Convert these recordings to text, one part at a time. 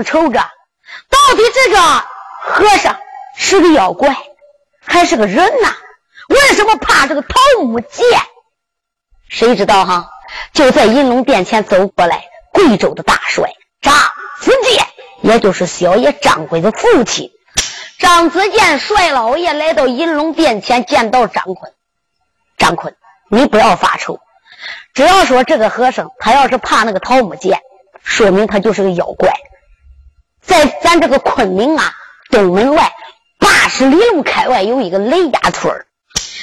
正愁着，到底这个和尚是个妖怪，还是个人呐？为什么怕这个桃木剑？谁知道哈？就在银龙殿前走过来，贵州的大帅张子健，也就是小爷张奎的父亲。张子健帅老爷来到银龙殿前，见到张坤。张坤，你不要发愁，只要说这个和尚他要是怕那个桃木剑，说明他就是个妖怪。在咱这个昆明啊，东门外八十里路开外有一个雷家村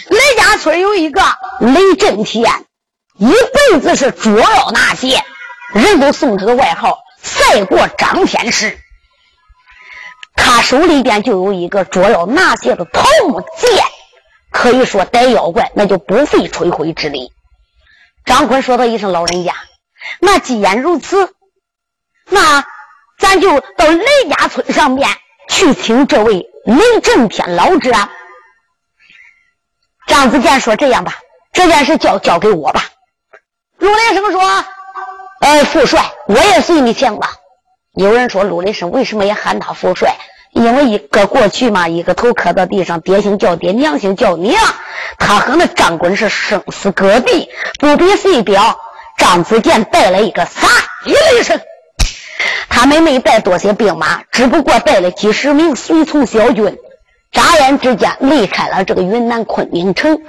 雷家村有一个雷震天，一辈子是捉妖拿剑，人都送他个外号“赛过张天师”。他手里边就有一个捉妖拿剑的桃木剑，可以说逮妖怪那就不费吹灰之力。张坤说道一声：“老人家，那既然如此，那咱就到雷家村上面去请这位雷震天老者。”张子健说：“这样吧，这件事交交给我吧。”陆雷生说：“呃，副帅，我也随你请吧。”有人说：“陆雷生为什么也喊他副帅？因为一个过去嘛，一个头磕到地上，爹姓叫爹，娘姓叫娘。他和那张坤是生死隔壁，不比谁表。张子健带了一个啥一雷声，他们没带多些兵马，只不过带了几十名随从小军。眨眼之间离开了这个云南昆明城，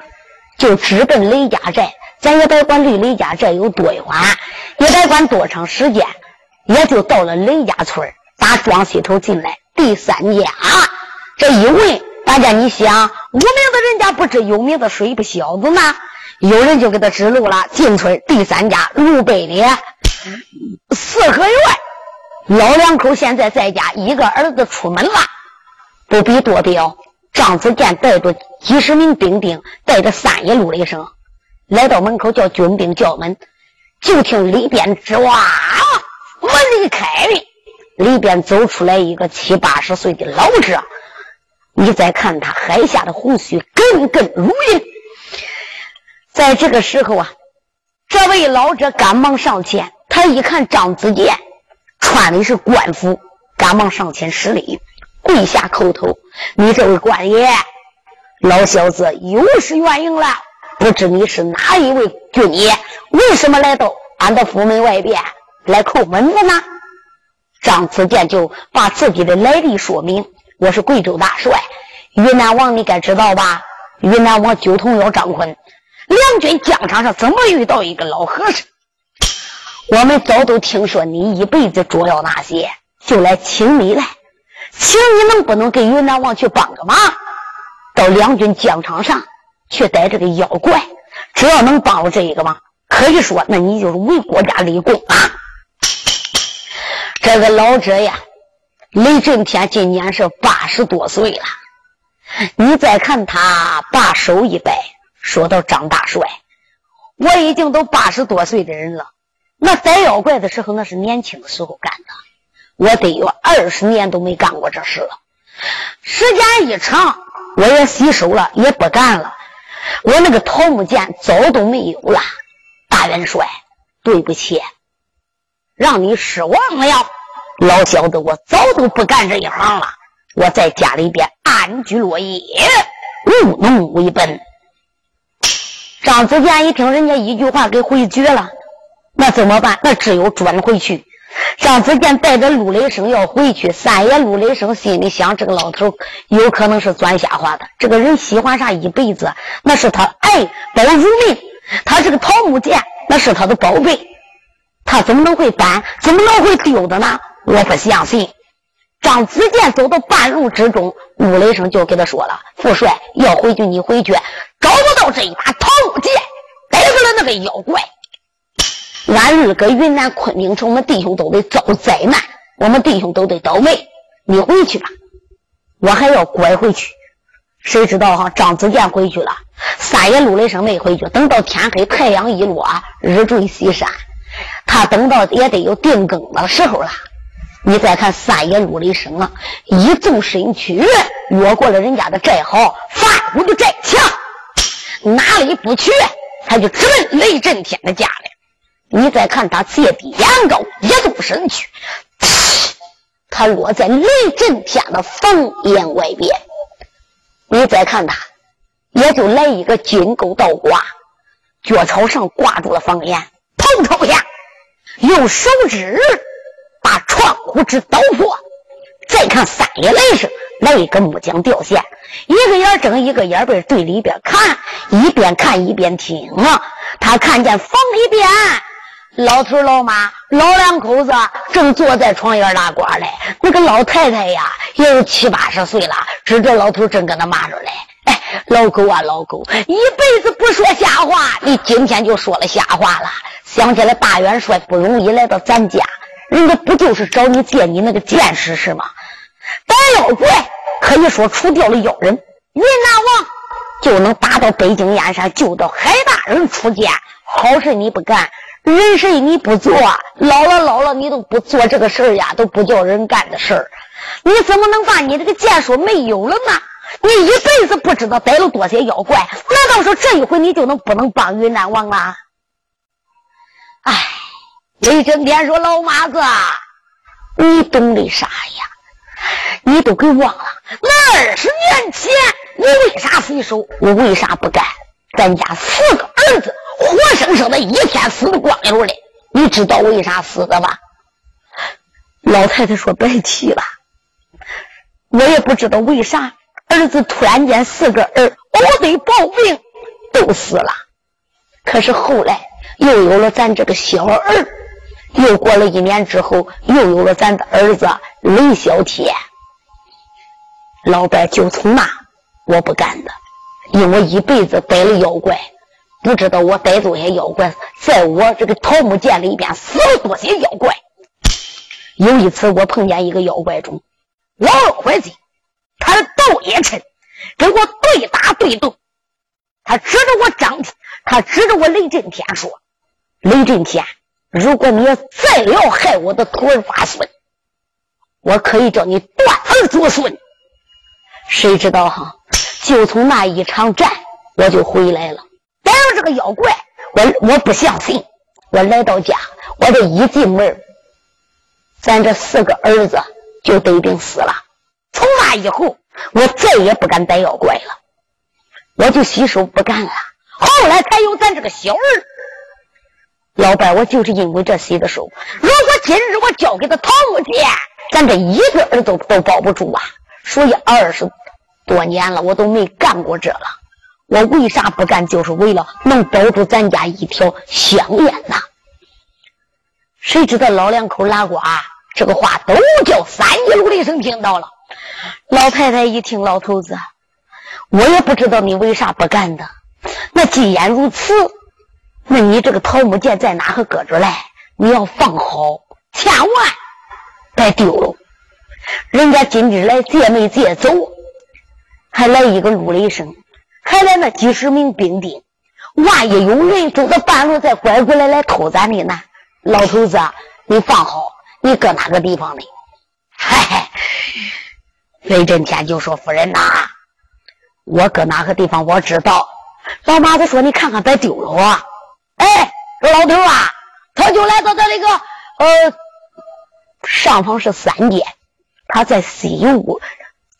就直奔雷家寨。咱也别管离雷家寨有多远，也别管多长时间。也就到了雷家村打庄西头进来第三家，这一问，大家你想，无名的人家不知有名的水不小子吗？有人就给他指路了，进村第三家路北的四合院，老两口现在在家，一个儿子出门了，不必多表。张子健带着几十名兵丁，带着三爷路的声，来到门口叫军兵叫门，就听里边吱哇。门一开，里边走出来一个七八十岁的老者。你再看他海下的胡须，根根如云。在这个时候啊，这位老者赶忙上前，他一看张子健穿的是官服，赶忙上前施礼，跪下叩头：“你这位官爷，老小子有失远迎了。不知你是哪一位军爷？为什么来到俺的府门外边？”来叩门的呢？张子健就把自己的来历说明：“我是贵州大帅，云南王，你该知道吧？云南王九头鸟张坤，两军疆场上怎么遇到一个老和尚？我们早都听说你一辈子捉妖那些，就来请你来，请你能不能给云南王去帮个忙？到两军疆场上去逮这个妖怪，只要能帮我这一个忙，可以说那你就是为国家立功啊！”这个老者呀，雷震天今年是八十多岁了。你再看他，把手一摆，说到张大帅，我已经都八十多岁的人了。那逮妖怪的时候，那是年轻的时候干的。我得有二十年都没干过这事了。时间一长，我也洗手了，也不干了。我那个桃木剑早都没有了。大元帅，对不起，让你失望了。老小子，我早都不干这一行了。我在家里边安居乐业，务农为本。张子健一听人家一句话给回绝了，那怎么办？那只有转回去。张子健带着陆雷声要回去，三爷陆雷声心里想：这个老头有可能是钻瞎话的。这个人喜欢啥一辈子，那是他爱宝如命。他这个桃木剑，那是他的宝贝，他怎么能会搬？怎么能会丢的呢？我不相信。张子健走到半路之中，陆雷声就给他说了：“副帅要回去，你回去，找不到这一把桃木剑，逮住了那个妖怪，俺日搁云南昆明城，我们弟兄都得遭灾难，我们弟兄都得倒霉。你回去吧，我还要拐回去。谁知道哈？张子健回去了，三爷陆雷声没回去。等到天黑，太阳一落，日坠西山，他等到也得有定更的时候了。”你再看三爷陆雷声啊，一纵身躯，越过了人家的寨壕，范武的寨墙，哪里不去？他就直奔雷震天的家来。你再看他借低眼高，一纵身去，他落在雷震天的房檐外边。你再看他，也就来一个金钩倒挂，脚朝上挂住了房檐，头朝下，用手指把窗户纸捣破。再看三爷来时，来一个木匠吊线，一个眼睁，一个眼闭，对里边看，一边看一边听啊。他看见房里边。老头老妈老两口子正坐在床沿拉呱嘞，那个老太太呀也有七八十岁了，指着老头正跟他骂着嘞：“哎，老狗啊老狗，一辈子不说瞎话，你今天就说了瞎话了。想起来大元帅不容易来到咱家，人家不就是找你借你那个剑使是吗？打妖怪可以说除掉了妖人，云南王就能打到北京燕山，救到海大人出剑。好事你不干。”人事你不做，老了老了你都不做这个事儿呀，都不叫人干的事儿，你怎么能把你这个剑术没有了呢？你一辈子不知道逮了多些妖怪，难道说这一回你就能不能帮云南王了？哎，雷震天说：“老妈子，你懂的啥呀？你都给忘了，那二十年前你为啥洗手？我为啥不干？咱家四个儿子。”活生生的一天死的光溜的，你知道为啥死的吧？老太太说：“别提了，我也不知道为啥，儿子突然间四个儿都得暴病，都死了。可是后来又有了咱这个小儿，又过了一年之后，又有了咱的儿子雷小天。老伴就从那我不干的，因为我一辈子逮了妖怪。”不知道我逮住些妖怪，在我这个桃木剑里边死了多些妖怪。有一次我碰见一个妖怪中，老伙计，他的斗也沉，跟我对打对斗。他指着我张天，他指着我雷震天说：“雷震天，如果你要再要害我的徒儿发孙，我可以叫你断儿绝孙。”谁知道哈？就从那一场战，我就回来了。逮着这个妖怪，我我不相信。我来到家，我这一进门，咱这四个儿子就得病死了。从那以后，我再也不敢逮妖怪了，我就洗手不干了。后来才有咱这个小儿。老伴，我就是因为这洗的手。如果今日我交给他桃木剑，咱这一个儿子都保不住啊。所以二十多年了，我都没干过这了。我为啥不干？就是为了能保住咱家一条香烟呐！谁知道老两口拉呱，这个话都叫三姐卢的声听到了。老太太一听，老头子，我也不知道你为啥不干的。那既然如此，那你这个桃木剑在哪个搁着嘞？你要放好，千万别丢了。人家今日来借没借走，还来一个陆雷声。还来那几十名兵丁，万一有人走到半路再拐过来来偷咱的呢？老头子，你放好，你搁哪个地方呢？嗨嗨，雷震天就说：“夫人呐，我搁哪个地方我知道。”老妈子说：“你看看别丢了我。”哎，老头啊，他就来到这那个呃上方是三间，他在西屋，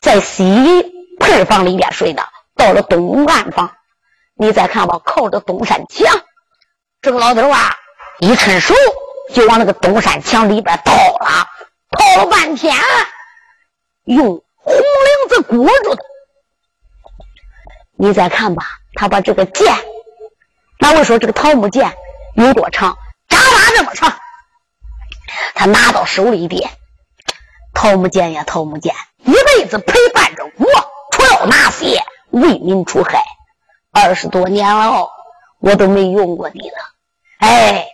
在西配房里边睡的。到了东岸房，你再看吧，靠着东山墙，这个老头啊，一伸手就往那个东山墙里边掏了，掏了半天，用红领子裹住的。你再看吧，他把这个剑，那我说这个桃木剑有多长？扎马这么长。他拿到手里边，桃木剑呀，桃木剑，一辈子陪伴着我，除了那些。为民除害，二十多年了，我都没用过你了。哎，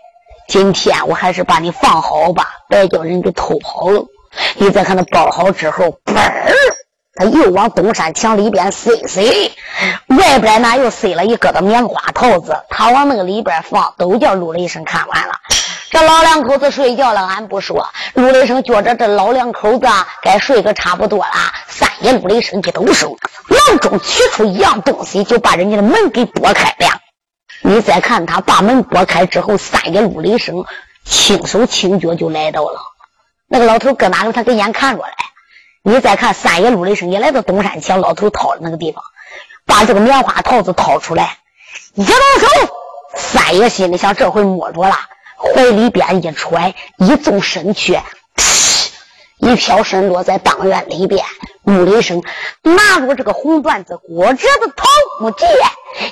今天我还是把你放好吧，别叫人给偷跑了。你再看他包好之后，嘣儿，他又往东山墙里边塞塞，外边呢又塞了一疙瘩棉花套子，他往那个里边放，都叫陆雷声看完了。这老两口子睡觉了，俺不说。陆雷生觉着这老两口子该睡个差不多了，三爷陆雷声就都收。囊中取出一样东西，就把人家的门给拨开了。你再看他把门拨开之后，三爷陆雷声轻手轻脚就来到了。那个老头搁哪了？他跟眼看着嘞。你再看三爷陆雷声也来到东山墙老头掏的那个地方，把这个棉花套子掏出来，一动手，三爷心里想：这回摸着了，怀里边一揣，一纵身去，一飘身落在当院里边。陆雷声拿着这个红缎子裹着的桃木剑，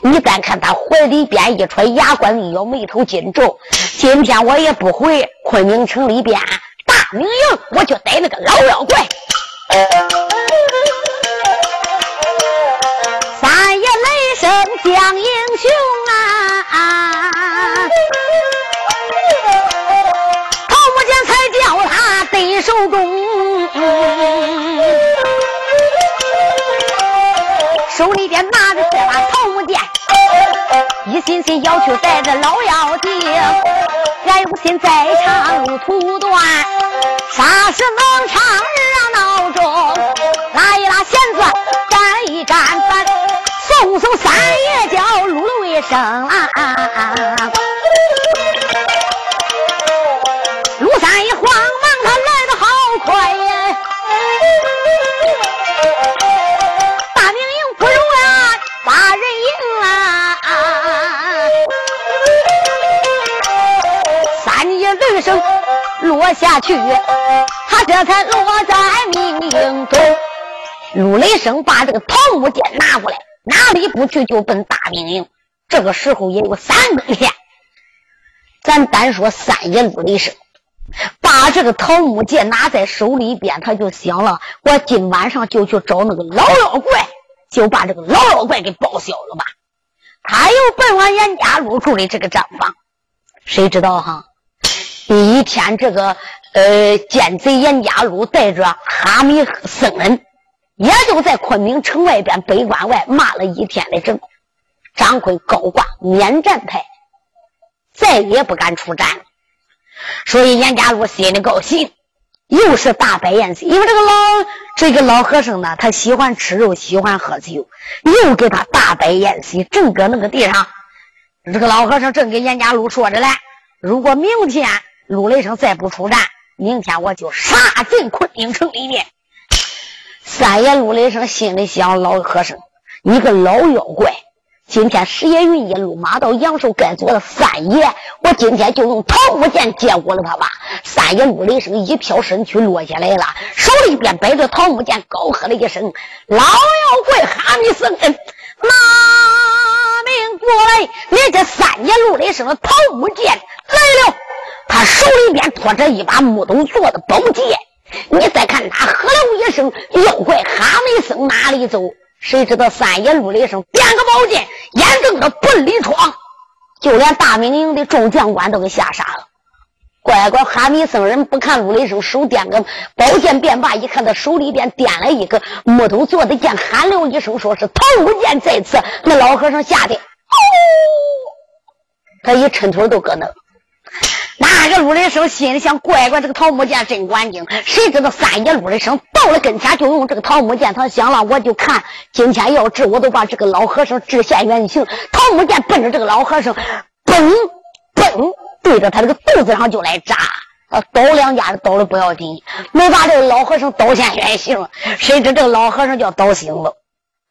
你再看他怀里边一揣，牙关一咬，眉头紧皱。今天我也不回昆明城里边大明营，我就逮那个老妖怪。三爷雷声将英雄啊，手里边拿着这把桃木剑，一心心要求带着老妖精，俺有心在长路途断，啥时能唱热？闹中拉一拉弦子，干一干饭，送送三爷叫入了卫生啊！下去。他这才落在命营中，陆雷声把这个桃木剑拿过来，哪里不去就奔大明营。这个时候也有三更天，咱单说三爷陆雷声，把这个桃木剑拿在手里边，他就想了：我今晚上就去找那个老妖怪，就把这个老妖怪给报销了吧。他又奔往严家入住的这个账房，谁知道哈？第一天这个。呃，奸贼严家禄带着哈密僧人，也就在昆明城外边北关外骂了一天的阵。张坤高挂免战牌，再也不敢出战。所以严家禄心里高兴，又是大摆宴席。因为这个老这个老和尚呢，他喜欢吃肉，喜欢喝酒，又给他大摆宴席。正搁那个地上，这个老和尚正跟严家禄说着嘞：如果明天陆雷声再不出战。明天我就杀进昆明城里面。三爷陆雷声心里想：老和尚，你个老妖怪！今天石爷云一路马到阳寿该做的三爷，我今天就用桃木剑接过了他吧。三爷陆雷声一飘身躯落下来了，手里边摆着桃木剑，高喝了一声：“老妖怪哈密僧人，拿命过来！你这三爷陆雷声的桃木剑来了。”他手里边托着一把木头做的宝剑，你再看他喝了一声，妖怪哈没僧哪里走？谁知道三爷陆雷声点个宝剑，眼睁着奔里闯，就连大明营的众将官都给吓傻了。乖乖，哈密僧人不看陆雷声手点个宝剑便罢，一看他手里边点了一个木头做的剑，喊了一声，说是桃木剑在此。那老和尚吓得，哦，他一抻腿都搁那。那个陆雷声心里想：乖乖，这个桃木剑真管用。谁知道三爷陆雷声到了跟前，就用这个桃木剑。他想了，我就看今天要治，我都把这个老和尚治现原形。桃木剑奔着这个老和尚，嘣嘣，对着他这个肚子上就来扎。啊刀两下子刀的不要紧，没把这个老和尚刀现原形。谁知这个老和尚叫刀醒了，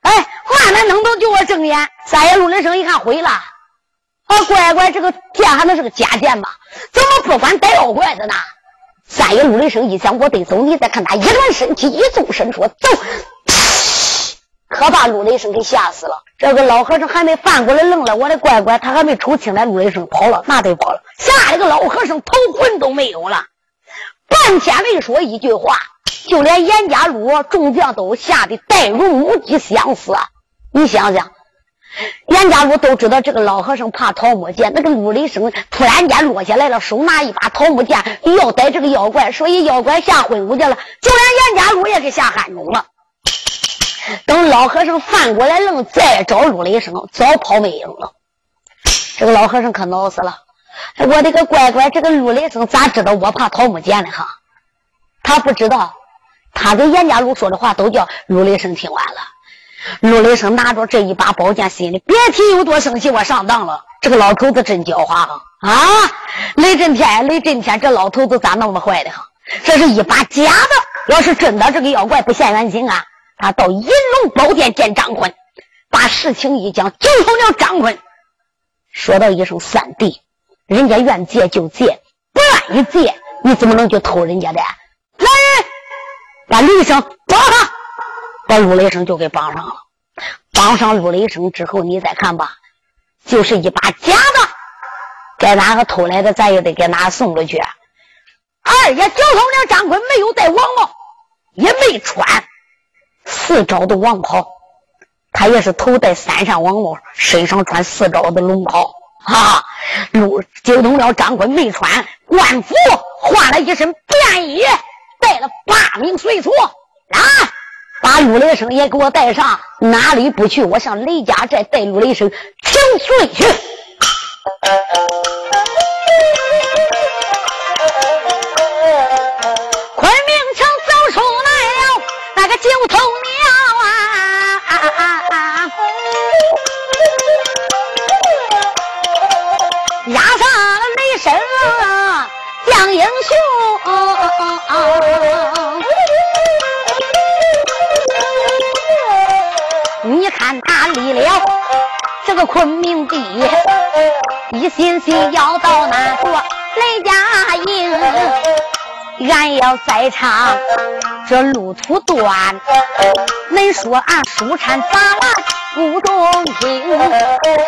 哎，慢慢弄到就我睁眼。三爷陆雷声一看，毁了。乖乖，这个剑还能是个假剑吗？怎么不管逮妖怪的呢？三爷陆雷声一想，我得走。你再看他一转身体，一纵身说走，可把陆雷声给吓死了。这个老和尚还没翻过来愣了，我的乖乖，他还没瞅清来，陆雷声跑了，那得跑了。吓得个老和尚头魂都没有了，半天没说一句话，就连严家路众将都吓得呆如木鸡相似。你想想。严家禄都知道这个老和尚怕桃木剑，那个陆雷声突然间落下来了，手拿一把桃木剑要逮这个妖怪，所以妖怪吓昏过去了，就连严家禄也给吓汗中了。等老和尚翻过来愣再找陆雷声，早跑没影了。这个老和尚可恼死了，我的个乖乖，这个陆雷声咋知道我怕桃木剑呢？哈，他不知道，他跟严家禄说的话都叫陆雷声听完了。陆雷声拿着这一把宝剑，心里别提有多生气。我上当了，这个老头子真狡猾哈！啊，雷震天，雷震天，这老头子咋那么坏的哈？这是一把假的。要是真的，这个妖怪不现原形啊，他到银龙宝殿见张坤，把事情一讲，就从了张坤，说到一声三弟，人家愿借就借，不愿意借，你怎么能去偷人家的？来人，把李生绑上，把陆雷声就给绑上了。绑上陆雷声之后，你再看吧，就是一把假的，该哪个偷来的，咱也得给哪送出去。二爷交通了张坤，没有戴王帽，也没穿四招的王袍，他也是头戴三扇王帽，身上穿四招的龙袍。哈，陆交通了张坤没穿官服，换了一身便衣，带了八名随从，来把陆雷声也给我带上，哪里不去？我上雷家寨带陆雷声请罪去。昆明城走出来了那个九头鸟啊，压上雷声降英雄啊啊啊！了这个昆明地，一心心要到那座雷家营。俺要再唱这路途短，恁说俺书禅杂乱不中听。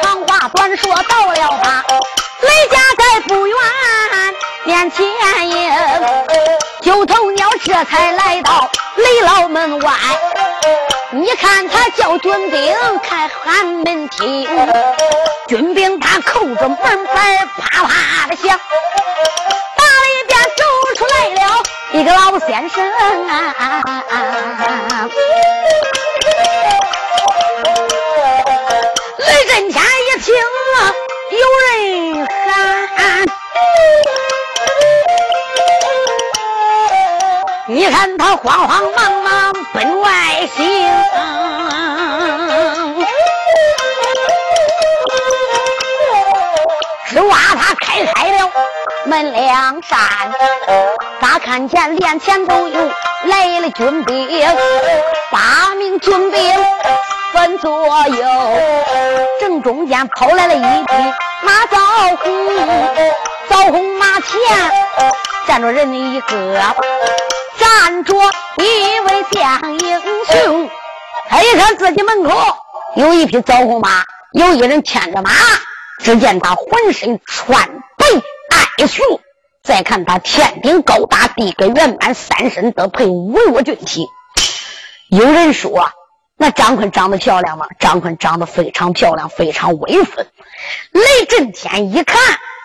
长话短说，到了他雷家在不远面前迎，九头鸟这才来到雷老门外。你看他叫军兵开喊门听，军兵他扣着门板啪啪的响。门里边走出来了一个老先生啊，雷震天一听啊有人喊，你看他慌慌忙忙奔外行。只挖他开开了门两扇，咋看见连前都有来了军兵，八名军兵分左右，正中间跑来了一匹马枣红，枣红马前站着人一个，站着一位将英雄。他一看自己门口有一匹枣红马，有一人牵着马。只见他浑身穿白爱素，再看他天顶高大，地格圆满，三身得配巍峨俊体。有人说，那张坤长得漂亮吗？张坤长得非常漂亮，非常威风。雷震天一看，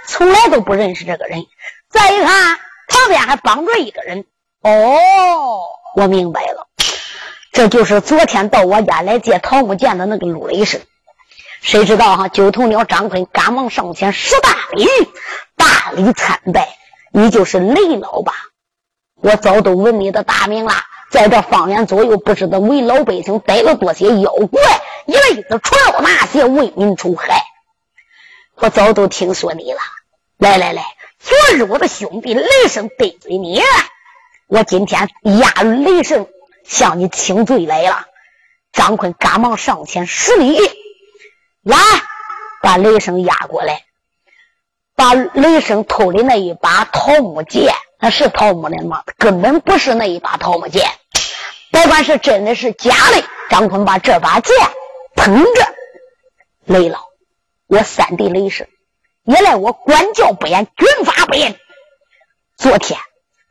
从来都不认识这个人。再一看，旁边还绑着一个人。哦，我明白了，这就是昨天到我家来借桃木剑的那个陆雷声。谁知道哈？九头鸟张坤赶忙上前十大礼，大礼参拜。你就是雷老吧？我早都闻你的大名了，在这方圆左右，不知道为老百姓逮了多些妖怪，一辈子除了那些为民除害。我早都听说你了。来来来，昨日我的兄弟雷声得罪你，我今天押雷声向你请罪来了。张坤赶忙上前施礼。来，把雷声押过来，把雷声偷的那一把桃木剑，那是桃木的吗？根本不是那一把桃木剑，别管是真的是假的。张坤把这把剑捧着，雷老，我三弟雷声，原来我管教不严，军法不严。昨天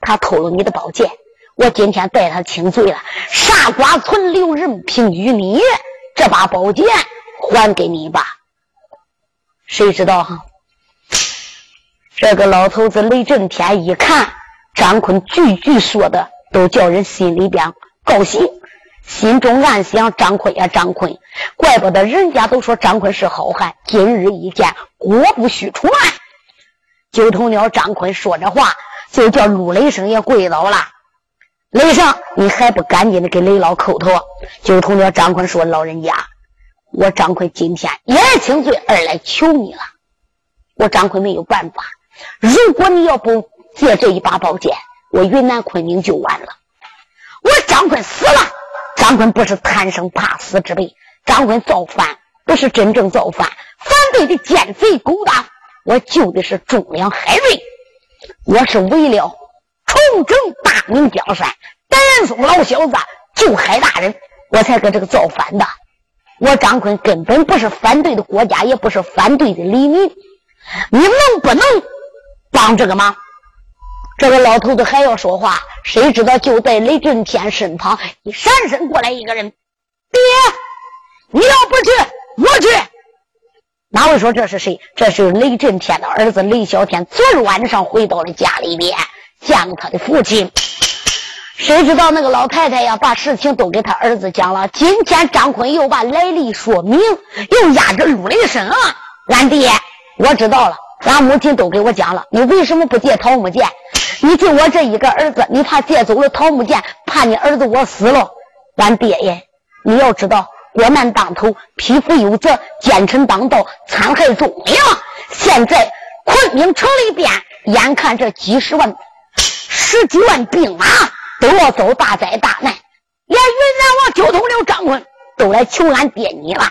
他偷了你的宝剑，我今天带他请罪了，杀瓜存留，人凭于你。这把宝剑。还给你吧，谁知道哈？这个老头子雷震天一看张坤句句说的，都叫人心里边高兴，心中暗想：张坤呀，张坤，怪不得人家都说张坤是好汉。今日一见，果不虚传。九头鸟张坤说着话，就叫陆雷声也跪倒了。雷声，你还不赶紧的给雷老叩头？九头鸟张坤说：“老人家。”我张坤今天一来请罪，二来求你了。我张坤没有办法。如果你要不借这一把宝剑，我云南昆明就完了。我张坤死了，张坤不是贪生怕死之辈，张坤造反不是真正造反，反对的奸贼勾当，我救的是忠良海瑞，我是为了重整大明江山，戴元松老小子救海大人，我才搁这个造反的。我张坤根本不是反对的国家，也不是反对的黎民，你能不能帮这个忙？这个老头子还要说话，谁知道就在雷震天身旁一闪身过来一个人，爹，你要不去，我去。哪位说这是谁？这是雷震天的儿子雷小天。昨日晚上回到了家里边，见了他的父亲。谁知道那个老太太呀，把事情都给他儿子讲了。今天张坤又把来历说明，又压着陆雷声。俺爹，我知道了，俺母亲都给我讲了。你为什么不借桃木剑？你就我这一个儿子，你怕借走了桃木剑，怕你儿子我死了。俺爹爷，你要知道，国难当头，匹夫有责，奸臣当道，残害忠良。现在昆明城里边，眼看这几十万、十几万兵马都要遭大灾大难，连云南王九头鸟张坤都来求俺爹你了。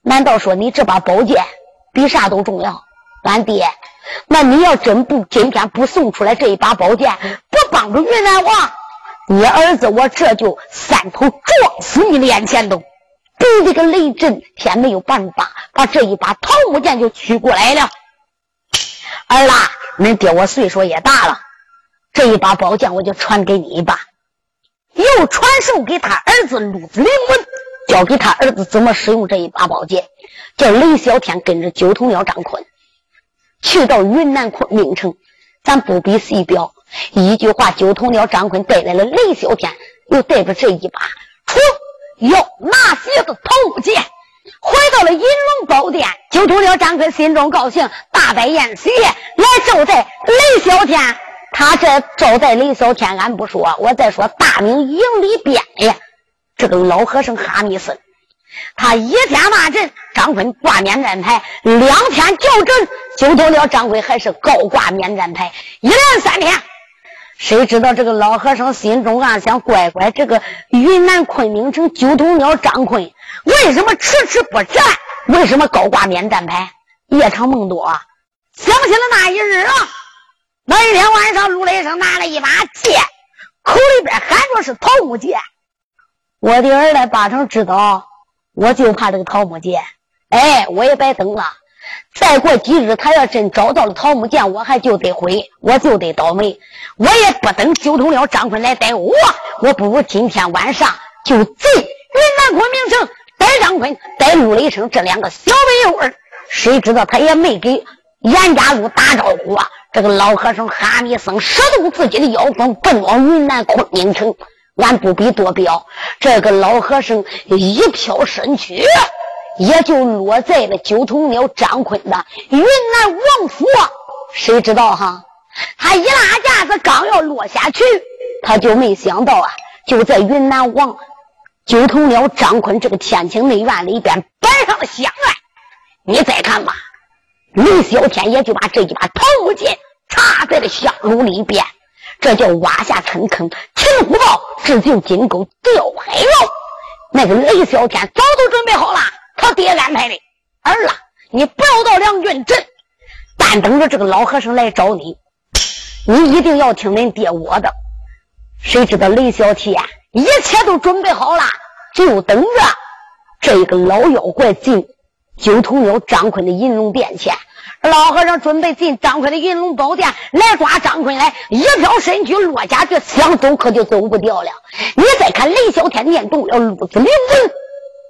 难道说你这把宝剑比啥都重要？俺爹。那你要真不今天不送出来这一把宝剑，不帮助云南王，你儿子我这就三头撞死你脸前头，比这个雷震天没有办法把这一把桃木剑就取过来了。儿啦，恁爹我岁数也大了，这一把宝剑我就传给你吧，又传授给他儿子陆子灵文，教给他儿子怎么使用这一把宝剑，叫雷小天跟着九头鸟张坤。去到云南昆明城，咱不必细表。一句话，九头鸟张坤带来了雷小天，又带着这一把出要拿血的桃木剑，回到了银龙宝殿。九头鸟张坤心中高兴，大摆宴席来招待雷小天。他这招待雷小天，俺不说，我再说大明营里边的，这个老和尚哈密斯。他一天骂阵，张坤挂免战牌；两天叫阵，九头了张坤还是高挂免战牌。一连三天，谁知道这个老和尚心中暗想：乖乖，这个云南昆明城九头鸟张坤为什么迟迟不战？为什么高挂免战牌？夜长梦多，想起了那一日啊，那一天晚上，陆雷声拿了一把剑，口里边喊着是桃木剑。我的儿子八成知道。我就怕这个桃木剑，哎，我也白等了。再过几日，他要真找到了桃木剑，我还就得毁，我就得倒霉。我也不等九头鸟张坤来逮我，我不如今天晚上就贼云南昆明城逮张坤，逮陆雷声这两个小辈儿。谁知道他也没给严家路打招呼啊？这个老和尚哈密僧使动自己的妖风，奔往云南昆明城。俺不必多表，这个老和尚一飘身躯，也就落在了九头鸟张坤的云南王府。谁知道哈？他一拉架子，刚要落下去，他就没想到啊，就在云南王九头鸟张坤这个天庭内院里边摆上了香案。你再看吧，李小天也就把这一把桃木剑插在了香炉里边。这叫挖下深坑，擒虎豹，制就金钩，钓海捞。那个雷小天早都准备好了，他爹安排的。儿啊，你不要到梁军镇，但等着这个老和尚来找你。你一定要听恁爹我的。谁知道雷小天一切都准备好了，就等着这个老妖怪进九头鸟张坤的银龙殿前。老和尚准备进张坤的银龙宝殿来抓张坤来，一飘身躯落下去，想走可就走不掉了。你再看雷小天念动了路子灵文，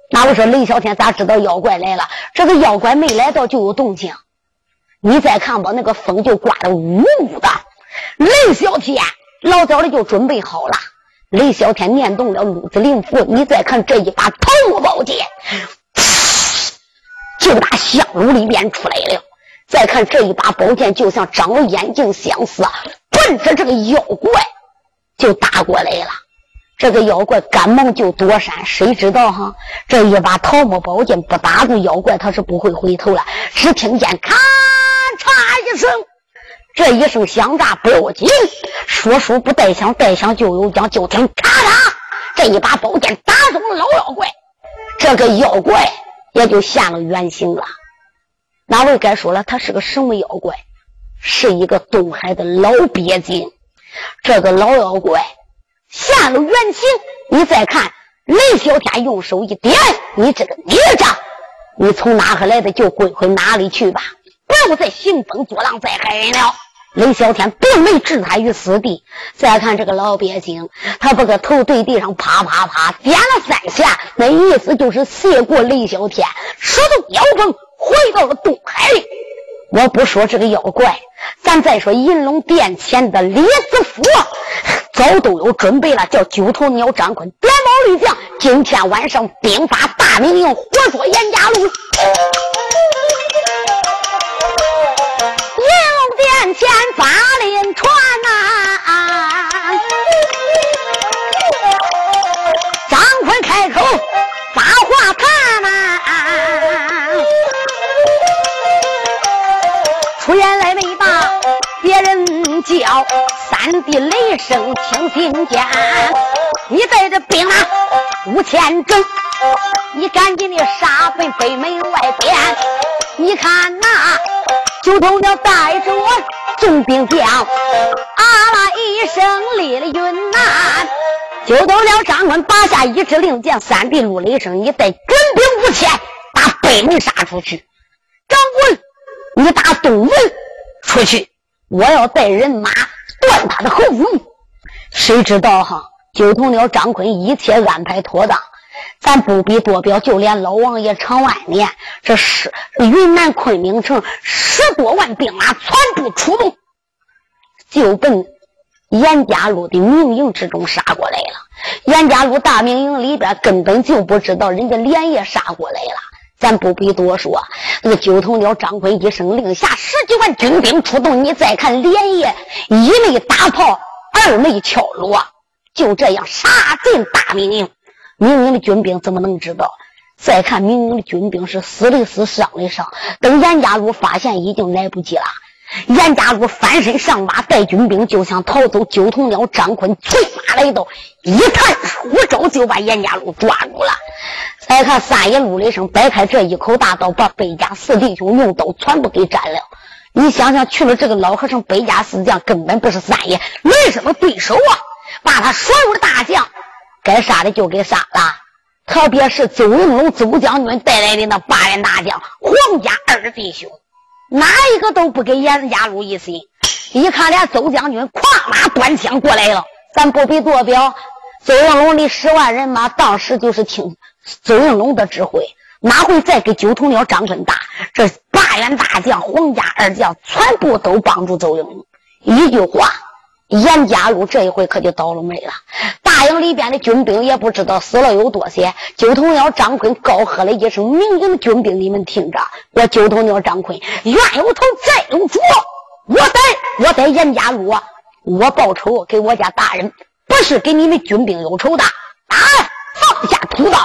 那我说雷小天咋知道妖怪来了？这个妖怪没来到就有动静。你再看吧，那个风就刮得呜呜的。雷小天老早的就准备好了。雷小天念动了五子灵符，你再看这一把桃木宝剑，就打香炉里面出来了。再看这一把宝剑，就像长了眼睛相似，奔着这个妖怪就打过来了。这个妖怪赶忙就躲闪，谁知道哈？这一把桃木宝剑不打住妖怪，他是不会回头了。只听见咔嚓一声，这一声响炸不要紧，说书不带响，带响就有将。就听咔嚓，这一把宝剑打中了老妖怪，这个妖怪也就现了原形了。哪位该说了，他是个什么妖怪？是一个东海的老鳖精。这个老妖怪现了原形，你再看雷小天用手一点，你这个孽障，你从哪来的就滚回哪里去吧，不要再兴风作浪，再害人了。雷小天并没置他于死地。再看这个老鳖精，他把个头对地上啪啪啪点了三下，那意思就是谢过雷小天，手动妖风回到了东海里。我不说这个妖怪，咱再说银龙殿前的李子福，早都有准备了，叫九头鸟张坤点毛驴将，今天晚上兵发大明营，活捉严家路。银龙殿前发令传呐，张坤开口发话谈呐。出言来没把别人叫，三弟雷声听心间。你带着兵马五千整，你赶紧的杀奔北门外边。你看那九头鸟带着我众兵将，啊啦一声立了云南。九头鸟张坤拔下一支令箭，三弟陆雷声，你带准兵五千，把北门杀出去。张棍。你打东门出去，我要带人马断他的后路。谁知道哈？九头鸟张坤一切安排妥当，咱不必多表，就连老王爷常万年，这是云南昆明城十多万兵马全部出动，就奔严家路的明营之中杀过来了。严家路大明营里边根本就不知道人家连夜杀过来了。咱不必多说，那个九头鸟张坤一声令下，十几万军兵出动。你再看，连夜一没打炮，二没敲锣，就这样杀进大明营。明营的军兵怎么能知道？再看明营的军兵是死的死，伤的伤。等严家路发现，已经来不及了。严家路翻身上马，带军兵就想逃走。九头鸟张坤催马来到，一探出招，就把严家路抓住了。再看三爷陆雷声摆开这一口大刀，把北家四弟兄用刀全部给斩了。你想想，去了这个老和尚，北家四将根本不是三爷雷什么对手啊！把他所有的大将该杀的就给杀了，特别是邹应龙邹将军带来的那八员大将，黄家二弟兄。哪一个都不给严家路一心，一看连邹将军跨马端枪过来了，咱不必多表。邹应龙的十万人马，当时就是听邹应龙的指挥，哪会再给九头鸟张坤打？这八员大将、黄家二将全部都帮助邹应龙。一句话。严家路这一回可就倒了霉了，大营里边的军兵也不知道死了有多些。九头鸟张坤高喝了一声：“明营军兵，你们听着，我九头鸟张坤冤有头债有主，我带我带严家路，我报仇给我家大人，不是给你们军兵有仇的。啊，放下屠刀，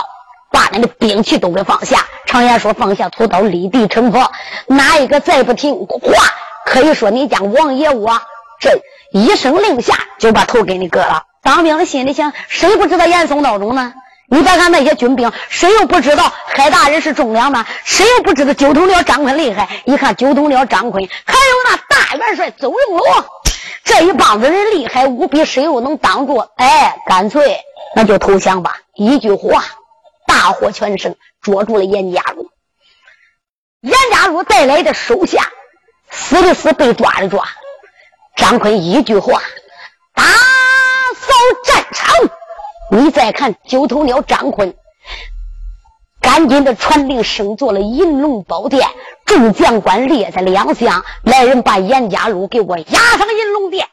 把你的兵器都给放下。常言说，放下屠刀，立地成佛。哪一个再不听话，可以说你家王爷我这。”一声令下，就把头给你割了。当兵的心里想：谁不知道严嵩孬种呢？你别看那些军兵，谁又不知道海大人是忠良吗？谁又不知道九头鸟张坤厉害？一看九头鸟张坤，还有那大元帅邹应龙，这一帮子人厉害无比，谁又能挡住？哎，干脆那就投降吧！一句话，大获全胜，捉住了严家路。严家路带来的手下，死的死，被抓的抓。张坤一句话，打扫战场。你再看九头鸟张坤，赶紧的传令，升做了银龙宝殿。众将官列在两厢，来人把严家路给我押上银龙殿。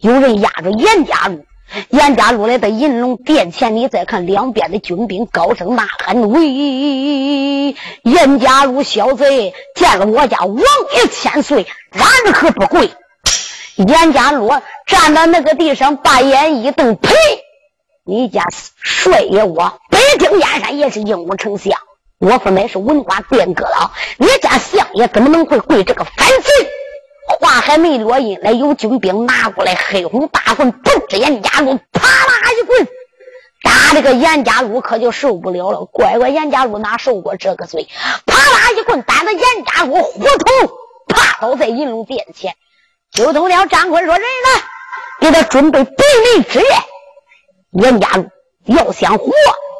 有人押着严家路，严家路来到银龙殿前。你再看两边的军兵高声呐喊：“喂，严家路小贼，见了我家王爷千岁，然何不跪？”严家禄站在那个地上，把眼一瞪：“呸！你家帅爷我北京燕山也是英武丞相，我说乃是文化殿阁了，你家相爷怎么能会跪这个反贼？话还没落音来，有军兵拿过来黑红大棍，奔着严家路，啪啦一棍，打这个严家路可就受不了了。乖乖，严家路哪受过这个罪？啪啦一棍打的严家路虎头趴倒在银龙殿前。就通了张坤说：“人呢？给他准备百里之宴。严家路要想活，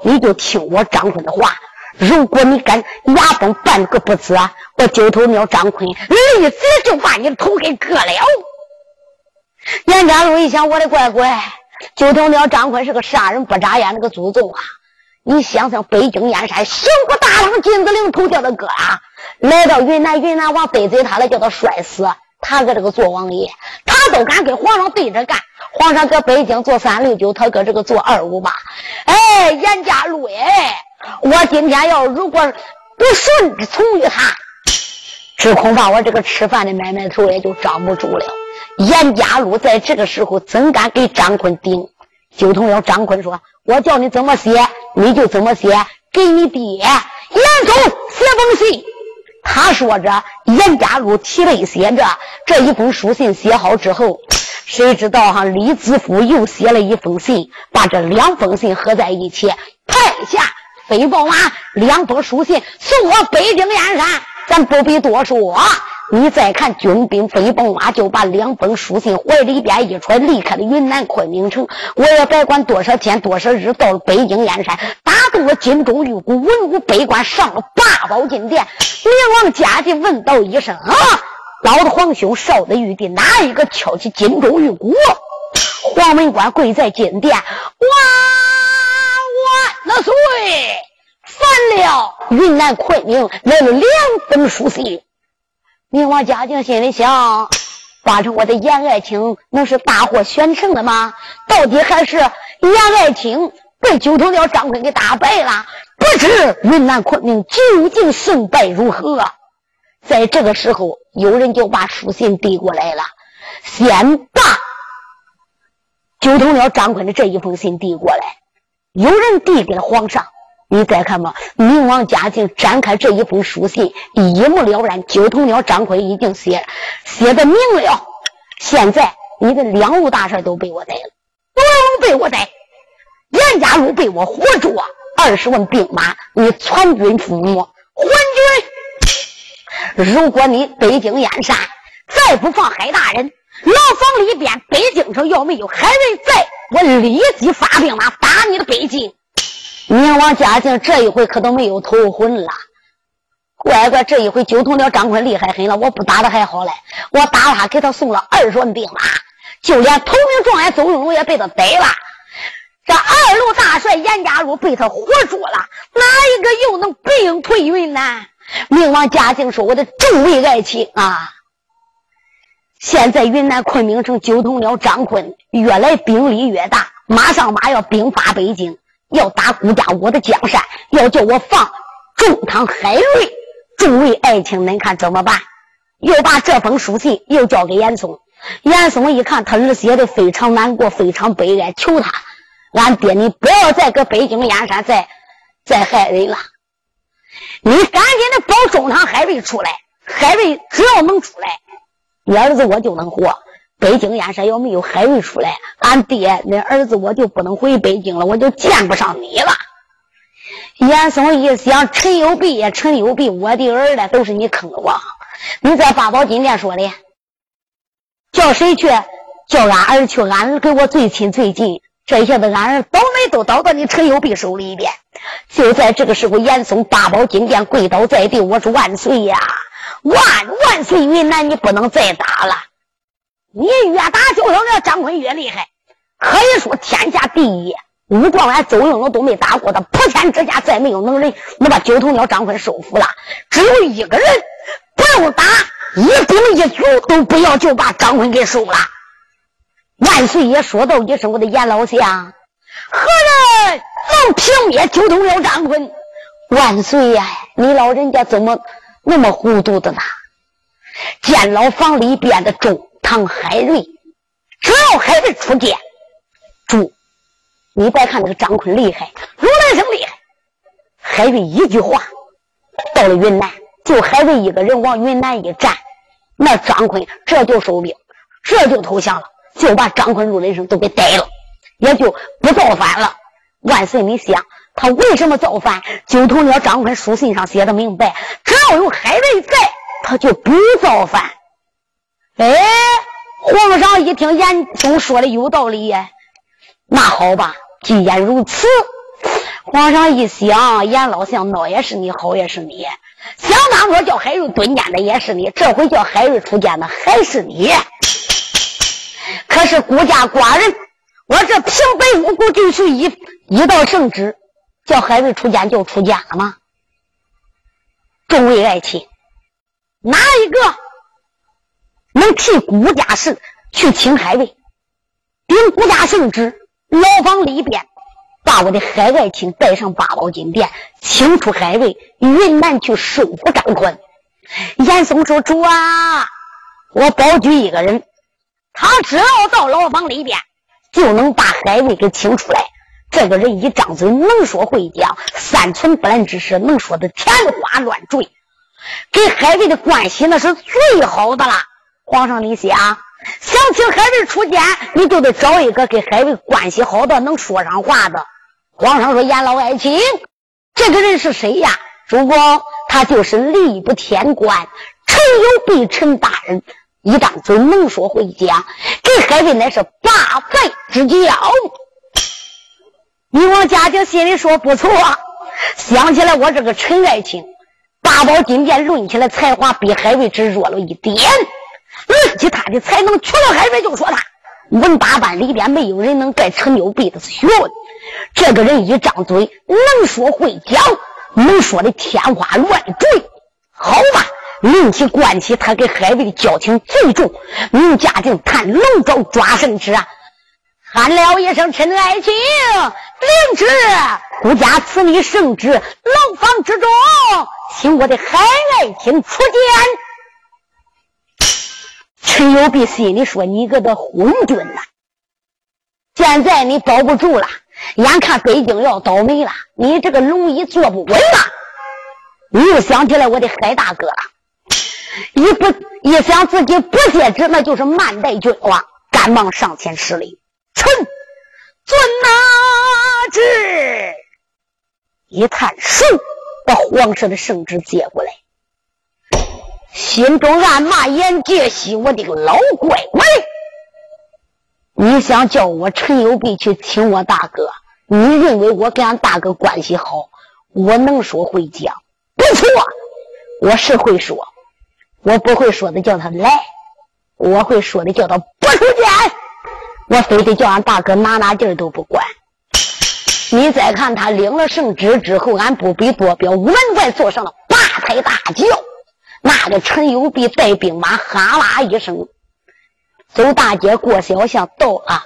你就听我张坤的话。如果你敢牙崩半个不字，我九头鸟张坤立即就把你的头给割了。”严家路一想：“我的乖乖，九头鸟张坤是个杀人不眨眼那个祖宗啊！你想想，北京燕山刑部大郎金子岭头叫他割啊，来到云南，云南王背罪他了，叫他摔死。”他搁这个做王爷，他都敢跟皇上对着干。皇上搁北京做三六九，他搁这个做二五八。哎，严家路哎，我今天要如果不顺从于他，只恐怕我这个吃饭的买卖头也就张不住了。严家路在这个时候怎敢给张坤顶？就同要张坤说：“我叫你怎么写，你就怎么写。给你爹严嵩写封信。”他说着，严家禄提笔写着这一封书信写好之后，谁知道哈？李子夫又写了一封信，把这两封信合在一起，派下飞豹马两封书信送我北京燕山。咱不必多说，你再看军兵飞奔马就把两封书信怀里边一揣，离开了云南昆明城。我也别管多少天多少日，到了北京燕山。打动了金钟玉骨，文武百官上了八宝金殿。明王嘉靖问道一声：“啊，老子皇兄少的玉帝哪一个敲起金钟玉骨？”黄门官跪在金殿：“万万岁！烦了！云南昆明来了两封书信。”明王嘉靖心里想：“八成我的严爱卿能是大获全胜的吗？到底还是严爱卿？”被九头鸟张坤给打败了，不知云南昆明究竟胜败如何？在这个时候，有人就把书信递过来了，先把九头鸟张坤的这一封信递过来。有人递给了皇上，你再看吧。明王嘉靖展开这一封书信，一目了然。九头鸟张坤已经写写的明了。现在你的两路大事都被我逮了，都被我逮。严家路被我活捉，二十万兵马，你全军覆没，昏君。如果你北京燕山再不放海大人，牢房里边北京城要没有海瑞在，我立即发兵马打你的北京。明王嘉靖这一回可都没有头昏了，乖乖，这一回九头鸟张坤厉害很了，我不打他还好嘞，我打他给他送了二十万兵马，就连头名状元邹永龙也被他逮了。这二路大帅严家禄被他活捉了，哪一个又能兵退云南？明王嘉靖说：“我的众位爱卿啊，现在云南昆明城九头鸟张坤越来兵力越大，马上马要兵发北京，要打顾家我的江山，要叫我放中堂海瑞。众位爱卿，恁看怎么办？”又把这封书信又交给严嵩。严嵩一看，他儿子写的非常难过，非常悲哀，求他。俺爹，你不要再搁北京燕山再再害人了！你赶紧的保中堂海瑞出来，海瑞只要能出来，你儿子我就能活。北京燕山要没有海瑞出来，俺爹那儿子我就不能回北京了，我就见不上你了。严嵩一想，陈有弼呀，陈有弼，我的儿子都是你坑了我。你在八宝金殿说的，叫谁去？叫俺儿去，俺儿跟我最亲最近。这下子，俺儿倒霉都倒到你陈友弼手里边。就在这个时候，严嵩八宝金殿跪倒在地，我说万岁呀，万万岁！云南你不能再打了，你越打就头鸟张坤越厉害，可以说天下第一。武状元邹应龙都没打过他，普天之下再没有能人能把九头鸟张坤收服了。只有一个人不用打，一兵一卒都不要就把张坤给收了。万岁爷说道一声：“我的严老相，何人能平灭九头鸟张坤？”万岁呀，你老人家怎么那么糊涂的呢？见牢房里边的中堂海瑞，只要海瑞出剑，住！你别看那个张坤厉害，如来生厉害，海瑞一句话，到了云南，就海瑞一个人往云南一站，那张坤这就收兵，这就投降了，就把张坤、陆雷声都给逮了，也就不造反了。万岁，你想他为什么造反？九头鸟张坤书信上写的明白，只要有海瑞在，他就不造反。哎，皇上一听严嵩说的有道理，那好吧，既然如此，皇上一想，严老相孬也是你，好也是你。想当初叫海瑞蹲监的也是你，这回叫海瑞出监的还是你。可是孤家寡人，我这平白无故就去一一道圣旨，叫海瑞出监就出监了吗？众位爱卿，哪一个能替孤家事去请海瑞？禀孤家圣旨，牢房里边。把我的海爱卿带上八宝金殿，请出海瑞，云南去收服张坤。严嵩说：“主啊，我保举一个人，他只要到牢房里边，就能把海瑞给请出来。这个人一张嘴能说会讲，三寸不烂之舌，能说的天花乱坠，给海瑞的关系那是最好的了。皇上，你想想请海瑞出监，你就得找一个跟海瑞关系好的，能说上话的。”皇上说：“严老爱卿，这个人是谁呀？主公，他就是吏部天官陈有弼陈大人，一张嘴能说会讲，给海瑞乃是八拜之交。”你王家丁心里说：“不错，想起来我这个陈爱卿，八宝金殿论起来才华比海瑞只弱了一点，论起他的才能，除了海瑞就说他。”文八班里边没有人能盖陈牛逼的学问。这个人一张嘴能说会讲，能说的天花乱坠。好吧，论起关系，他跟海瑞的交情最重。名家境探龙爪抓圣旨啊，喊了一声：“陈爱卿，领旨，孤家赐你圣旨，牢房之中，请我的海爱卿出见。”陈友璧心里说：“你个的昏君呐！现在你保不住了，眼看北京要倒霉了，你这个龙椅坐不稳了。你又想起来我的海大哥了，一不一想自己不接旨，那就是慢待君王，赶忙上前施礼。臣遵哪旨？一探手，把皇上的圣旨接过来。”心中暗骂严介西：“我的个老乖乖！你想叫我陈有弼去请我大哥？你认为我跟俺大哥关系好？我能说会讲？不错，我是会说。我不会说的叫他来，我会说的叫他不出见。我非得叫俺大哥哪哪劲儿都不管。你再看他领了圣旨之后，俺不必多表，门外坐上了八抬大轿。”那个陈友弼带兵马，哈啦一声，走大街过小巷，到了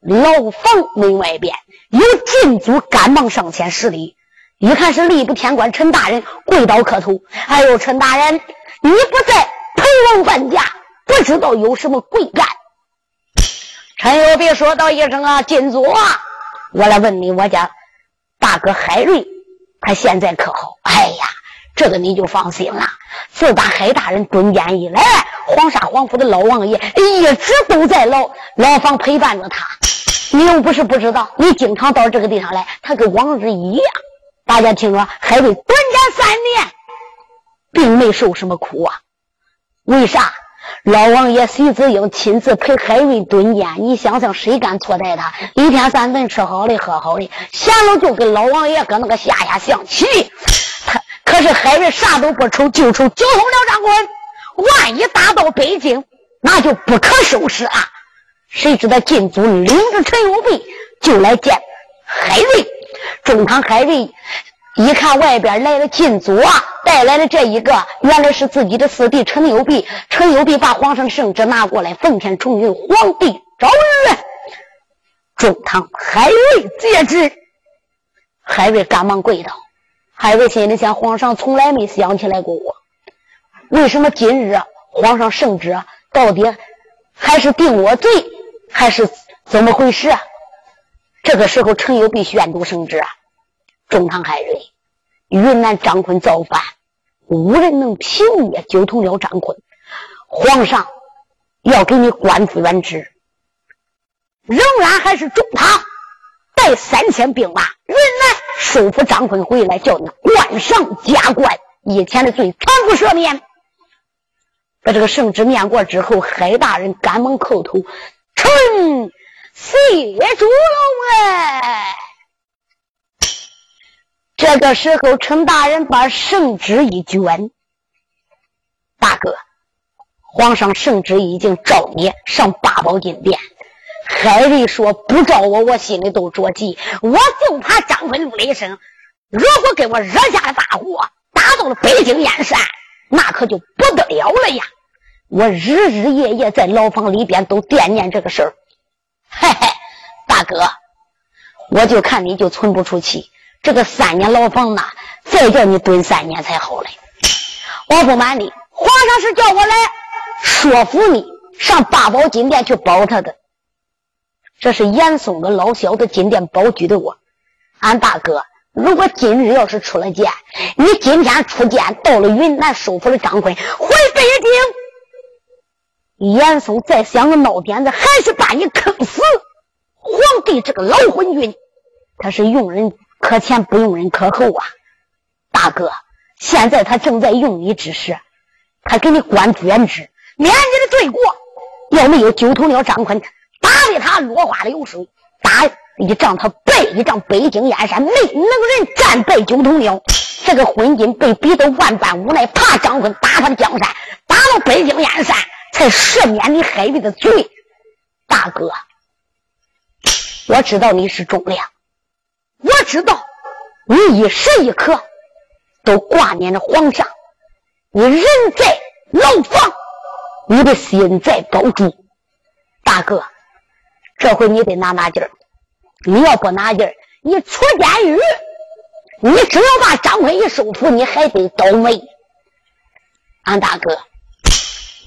牢房门外边，有禁足赶忙上前施礼，一看是吏部天官陈大人，跪倒磕头。哎呦，陈大人，你不在，陪王搬家，不知道有什么贵干。陈友弼说道一声啊，禁足啊，我来问你，我家大哥海瑞，他现在可好？哎呀。这个你就放心了。自打海大人蹲监以来，黄沙皇府的老王爷一直都在牢牢房陪伴着他。你又不是不知道，你经常到这个地方来，他跟往日一样。大家听说海瑞蹲监三年，并没受什么苦啊？为啥？老王爷徐子英亲自陪海瑞蹲监，你想想，谁敢错待他？一天三顿吃好的喝好的，闲了就跟老王爷搁那个下下象棋。可是海瑞啥都不愁，就愁交通了张坤。万一打到北京，那就不可收拾啊！谁知道禁足领着陈友弼就来见海瑞。中堂海瑞一看外边来了禁足啊，带来了这一个，原来是自己的四弟陈友弼。陈友弼把皇上圣旨拿过来，奉天承运，皇帝诏曰：中堂海瑞接旨。海瑞赶忙跪倒。海瑞心里想：皇上从来没想起来过我，为什么今日皇上圣旨到底还是定我罪，还是怎么回事啊？这个时候，陈友必宣读圣旨啊！中堂海瑞，云南张坤造反，无人能平灭九头鸟张坤。皇上要给你官复原职，仍然还是中堂带三千兵马，云南收复张坤回来，叫你官上加官，以前的罪全部赦免。把这个圣旨念过之后，海大人赶忙叩头，臣谢主龙哎。这个时候，陈大人把圣旨一卷，大哥，皇上圣旨已经召你上八宝金殿。海瑞说不召我，我心里都着急。我就怕张坤陆雷声，如果给我惹下了大祸，打到了北京燕山，那可就不得了了呀！我日日夜夜在牢房里边都惦念这个事儿。嘿嘿，大哥，我就看你就存不出气。这个三年牢房呐，再叫你蹲三年才好嘞！我不瞒你，皇上是叫我来说服你上八宝金殿去保他的。这是严嵩的老小子金殿保举的我。俺大哥，如果今日要是出了剑，你今天出剑到了云南收服了张坤，回北京，严嵩再想个孬点子，还是把你坑死。皇帝这个老昏君，他是用人。可前不用人，可后啊！大哥，现在他正在用你之时，他给你官复原职，免你的罪过。要没有九头鸟张坤，打的他落花流水，打一仗他败一仗，北京燕山没能人战败九头鸟。这个昏君被逼得万般无奈，怕张坤打他的江山，打到北京燕山，才赦免你海瑞的罪。大哥，我知道你是忠良。我知道你一时一刻都挂念着皇上，你人在牢房，你的心在高筑。大哥，这回你得拿拿劲儿。你要不拿劲儿，你出监狱，你只要把张坤一收服，你还得倒霉。俺大哥，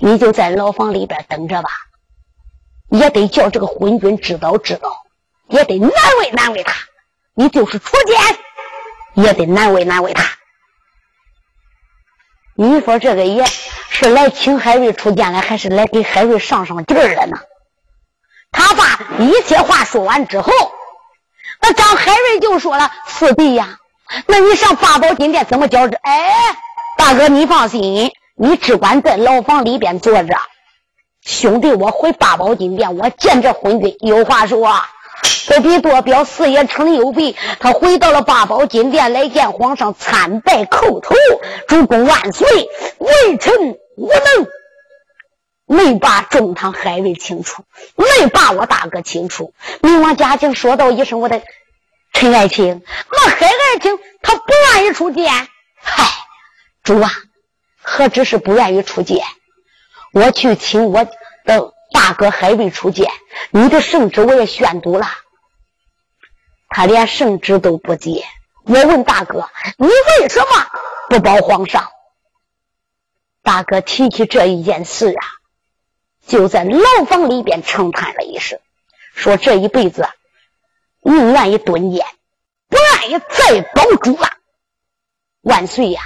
你就在牢房里边等着吧，也得叫这个昏君知道知道，也得难为难为他。你就是出监，也得难为难为他。你说这个爷是来请海瑞出监来，还是来给海瑞上上劲儿了呢？他把一切话说完之后，那张海瑞就说了：“四弟呀，那你上八宝金殿怎么交代？”哎，大哥你放心，你只管在牢房里边坐着。兄弟，我回八宝金殿，我见这昏君有话说。不必多表，四爷成有备。他回到了八宝金殿来见皇上，参拜叩头，主公万岁。微臣无能，没把中堂海瑞清楚，没把我大哥清楚。明王嘉靖说道一声：“我的陈爱卿，那海爱卿他不愿意出剑。嗨，主啊，何止是不愿意出剑？我去请我的大哥海瑞出剑，你的圣旨我也宣读了。”他连圣旨都不接，我问大哥：“你为什么不保皇上？”大哥提起这一件事啊，就在牢房里边长叹了一声，说：“这一辈子宁愿意蹲监，不愿意再保主了。”万岁呀！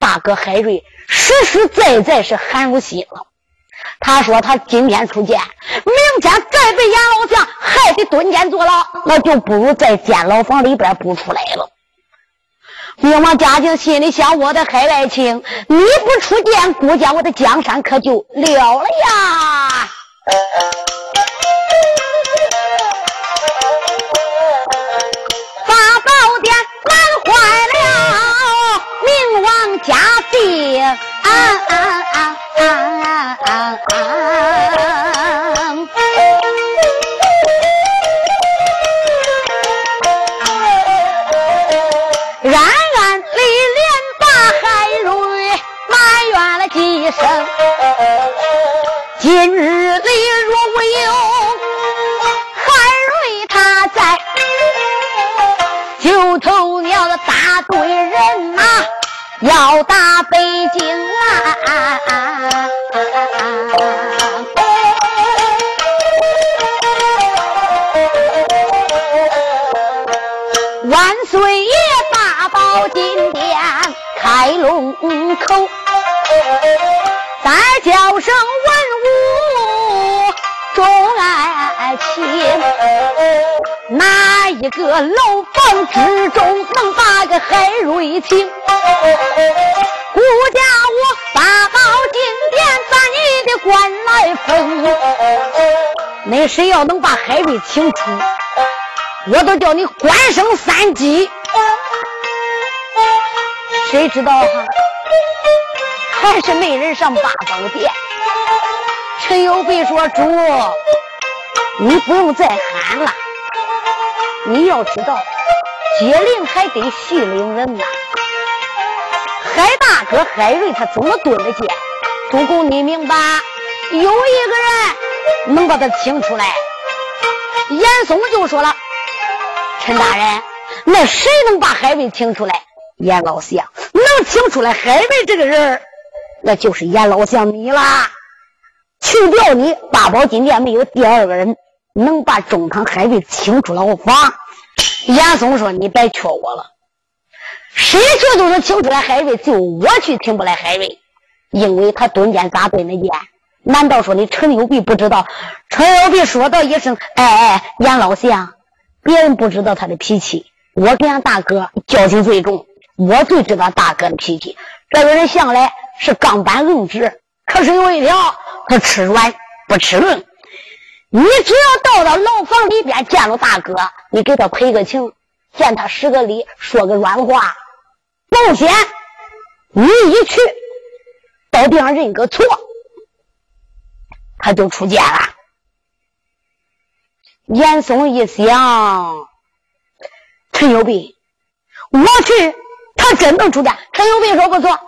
大哥海瑞实实在在是寒如心了。他说：“他今天出监，明天再被阎老将还得蹲监坐牢，那就不如在监牢房里边不出来了。”明王嘉靖心里想：“我的海外卿，你不出监，估计我的江山可就了了呀！”八宝殿难坏了，明王嘉靖啊啊啊！啊啊暗今日里若无有韩瑞他在，九头鸟的大队人呐。要打北京啊！万岁爷八宝金殿开龙口，再叫声文武众爱卿，哪一个楼房之中能把个海瑞请？顾家我八宝金殿把你的官来封，那谁要能把海瑞请出，我都叫你官升三级。谁知道哈？还是没人上八宝殿。陈友贵说：“主，你不用再喊了。你要知道，接令还得系领人呐。海大哥海瑞他怎么蹲得见？主公，你明白？有一个人能把他请出来。”严嵩就说了：“陈大人，那谁能把海瑞请出来？”严老相能请出来海瑞这个人那就是严老相你啦。去掉你八宝金殿没有第二个人能把中堂海瑞请出牢房。严嵩说：“你别劝我了，谁去都能请出来海瑞，就我去请不来海瑞，因为他蹲监咋蹲的监？难道说你陈有弼不知道？”陈有弼说道一声：“哎哎，严老相，别人不知道他的脾气，我跟俺大哥交情最重。”我最知道大哥的脾气，这个人向来是钢板硬直，可是有一条，他吃软不吃硬。你只要到了牢房里边见了大哥，你给他赔个情，见他十个礼，说个软话，保险你一去到地上认个错，他就出监了。严嵩一想，陈有弼，我去。他真能出家，陈友斌说不错，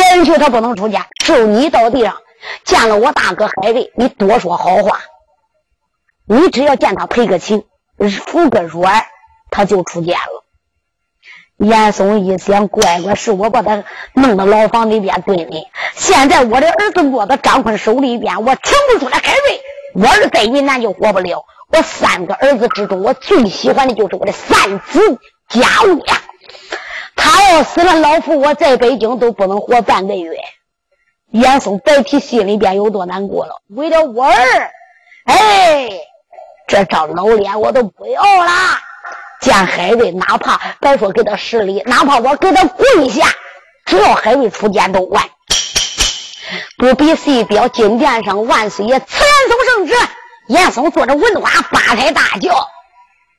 别人去他不能出家，就你到地上见了我大哥海瑞，你多说好话，你只要见他赔个情，服个软，他就出家了。严嵩一想，乖乖是我把他弄到牢房里边蹲的，现在我的儿子落到张坤手里边，我请不出来海瑞，我儿子在云南就活不了。我三个儿子之中，我最喜欢的就是我的三子家务呀。他要死了，老夫我在北京都不能活半个月。严嵩白提心里边有多难过了，为了我儿，哎，这张老脸我都不要了。见海瑞，哪怕别说给他施礼，哪怕我给他跪下，只要海瑞出监都完。不比谁表金殿上万岁爷慈严嵩圣旨，严嵩坐着文花八抬大轿，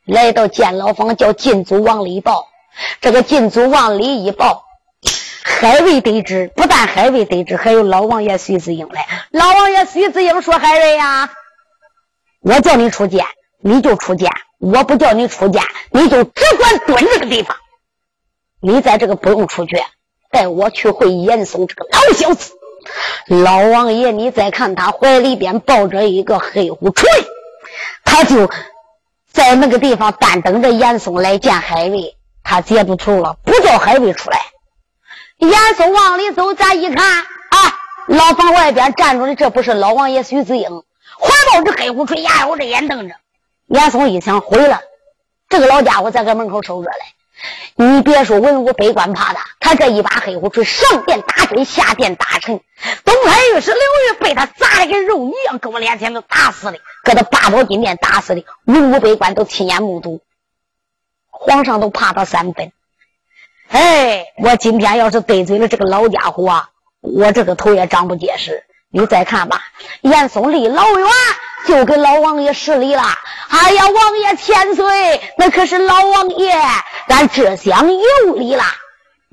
来到监牢房，叫禁足往里报。这个禁足往里一抱，海瑞得知，不但海瑞得知，还有老王爷徐子英来。老王爷徐子英说：“海瑞呀，我叫你出剑，你就出剑；我不叫你出剑，你就只管蹲这个地方。你在这个不用出去，带我去会严嵩这个老小子。老王爷，你再看他怀里边抱着一个黑虎锤，他就在那个地方单等着严嵩来见海瑞。”他接住头了，不叫海瑞出来。严嵩往里走，咱一看啊，牢房外边站住的，这不是老王爷徐子英，怀抱着黑虎锤，牙咬着眼瞪着。严嵩一想，毁了，这个老家伙在搁门口守着嘞。你别说文武百官怕他，他这一把黑虎锤，上殿打锤，下殿打臣。东海御史刘玉被他砸的跟肉泥一样，搁我脸前都打死的，搁他八宝金殿打死的，文武百官都亲眼目睹。皇上都怕他三分，哎，我今天要是得罪了这个老家伙啊，我这个头也长不结实。你再看吧，严嵩离老远就给老王爷施礼了。哎呀，王爷千岁，那可是老王爷，咱这厢有礼了。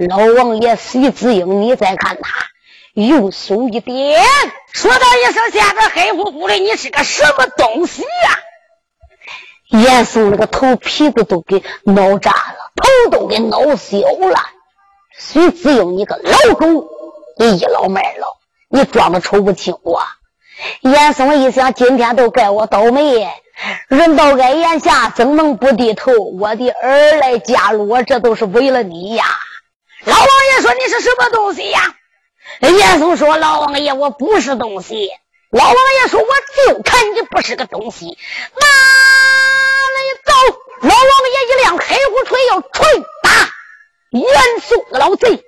老王爷徐子英，你再看他，用手一点，说道一声：“现在黑乎乎的，你是个什么东西呀？”严嵩那个头皮子都给挠炸了，头都给挠小了。徐子英，你个老狗，你倚老卖老，你装的瞅不清我。严嵩一想，今天都该我倒霉，人到该眼下，怎能不低头？我的儿来加入我，这都是为了你呀。老王爷说：“你是什么东西呀？”严嵩说：“老王爷，我不是东西。”老王爷说：“我就看你不是个东西。”那。走！老王爷一亮黑虎锤要锤打严嵩的老贼。